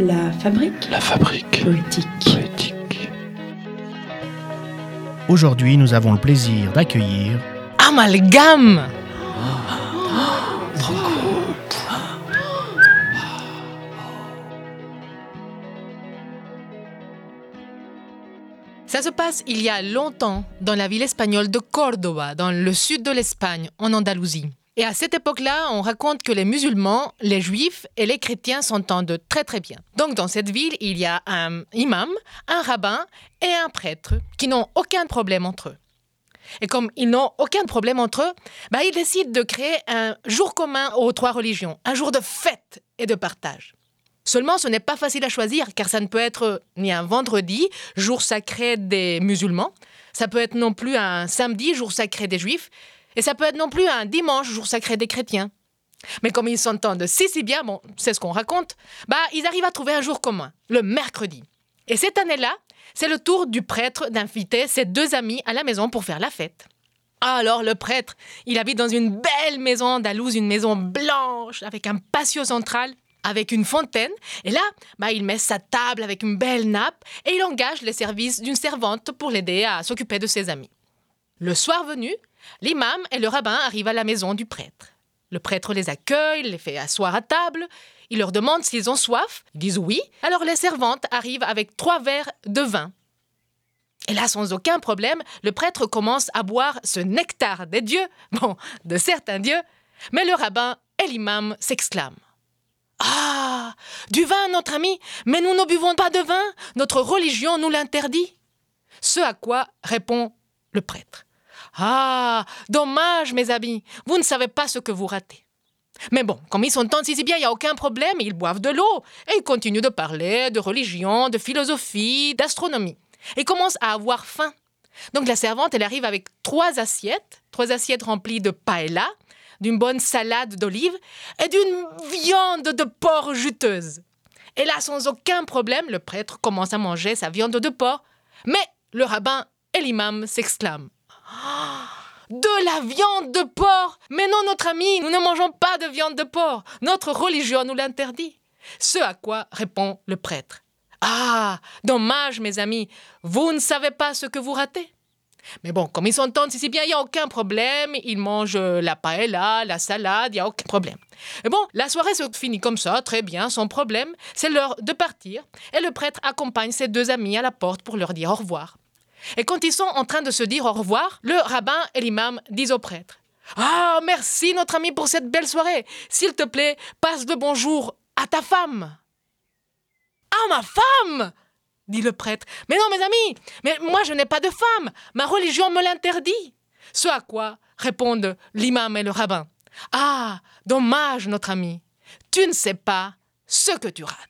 La fabrique La fabrique poétique. poétique. Aujourd'hui, nous avons le plaisir d'accueillir Amalgame Ça se passe il y a longtemps dans la ville espagnole de Córdoba, dans le sud de l'Espagne, en Andalousie. Et à cette époque-là, on raconte que les musulmans, les juifs et les chrétiens s'entendent très très bien. Donc dans cette ville, il y a un imam, un rabbin et un prêtre qui n'ont aucun problème entre eux. Et comme ils n'ont aucun problème entre eux, bah, ils décident de créer un jour commun aux trois religions, un jour de fête et de partage. Seulement, ce n'est pas facile à choisir, car ça ne peut être ni un vendredi, jour sacré des musulmans, ça peut être non plus un samedi, jour sacré des juifs, et ça peut être non plus un dimanche, jour sacré des chrétiens. Mais comme ils s'entendent si si bien, bon, c'est ce qu'on raconte, bah ils arrivent à trouver un jour commun, le mercredi. Et cette année-là, c'est le tour du prêtre d'inviter ses deux amis à la maison pour faire la fête. Ah, alors le prêtre, il habite dans une belle maison andalouse, une maison blanche avec un patio central, avec une fontaine. Et là, bah, il met sa table avec une belle nappe et il engage les services d'une servante pour l'aider à s'occuper de ses amis. Le soir venu, l'imam et le rabbin arrivent à la maison du prêtre. Le prêtre les accueille, les fait asseoir à table. Il leur demande s'ils ont soif. Ils disent oui. Alors les servantes arrivent avec trois verres de vin. Et là, sans aucun problème, le prêtre commence à boire ce nectar des dieux, bon, de certains dieux, mais le rabbin et l'imam s'exclament. Ah, du vin, notre ami, mais nous ne buvons pas de vin, notre religion nous l'interdit. Ce à quoi répond le prêtre. Ah, dommage, mes amis, vous ne savez pas ce que vous ratez. Mais bon, comme ils s'entendent si bien, il n'y a aucun problème, ils boivent de l'eau et ils continuent de parler de religion, de philosophie, d'astronomie. Et commencent à avoir faim. Donc la servante, elle arrive avec trois assiettes, trois assiettes remplies de paella, d'une bonne salade d'olives et d'une viande de porc juteuse. Et là, sans aucun problème, le prêtre commence à manger sa viande de porc. Mais le rabbin et l'imam s'exclament. De la viande de porc Mais non, notre ami, nous ne mangeons pas de viande de porc. Notre religion nous l'interdit. Ce à quoi répond le prêtre. Ah, dommage, mes amis, vous ne savez pas ce que vous ratez. Mais bon, comme ils s'entendent si bien, il n'y a aucun problème. Ils mangent la paella, la salade, il n'y a aucun problème. Et bon, la soirée se finit comme ça, très bien, sans problème. C'est l'heure de partir. Et le prêtre accompagne ses deux amis à la porte pour leur dire au revoir. Et quand ils sont en train de se dire au revoir, le rabbin et l'imam disent au prêtre Ah, merci notre ami pour cette belle soirée. S'il te plaît, passe le bonjour à ta femme. Ah, ma femme dit le prêtre. Mais non, mes amis, mais moi je n'ai pas de femme. Ma religion me l'interdit. Ce à quoi répondent l'imam et le rabbin. Ah, dommage, notre ami. Tu ne sais pas ce que tu rates.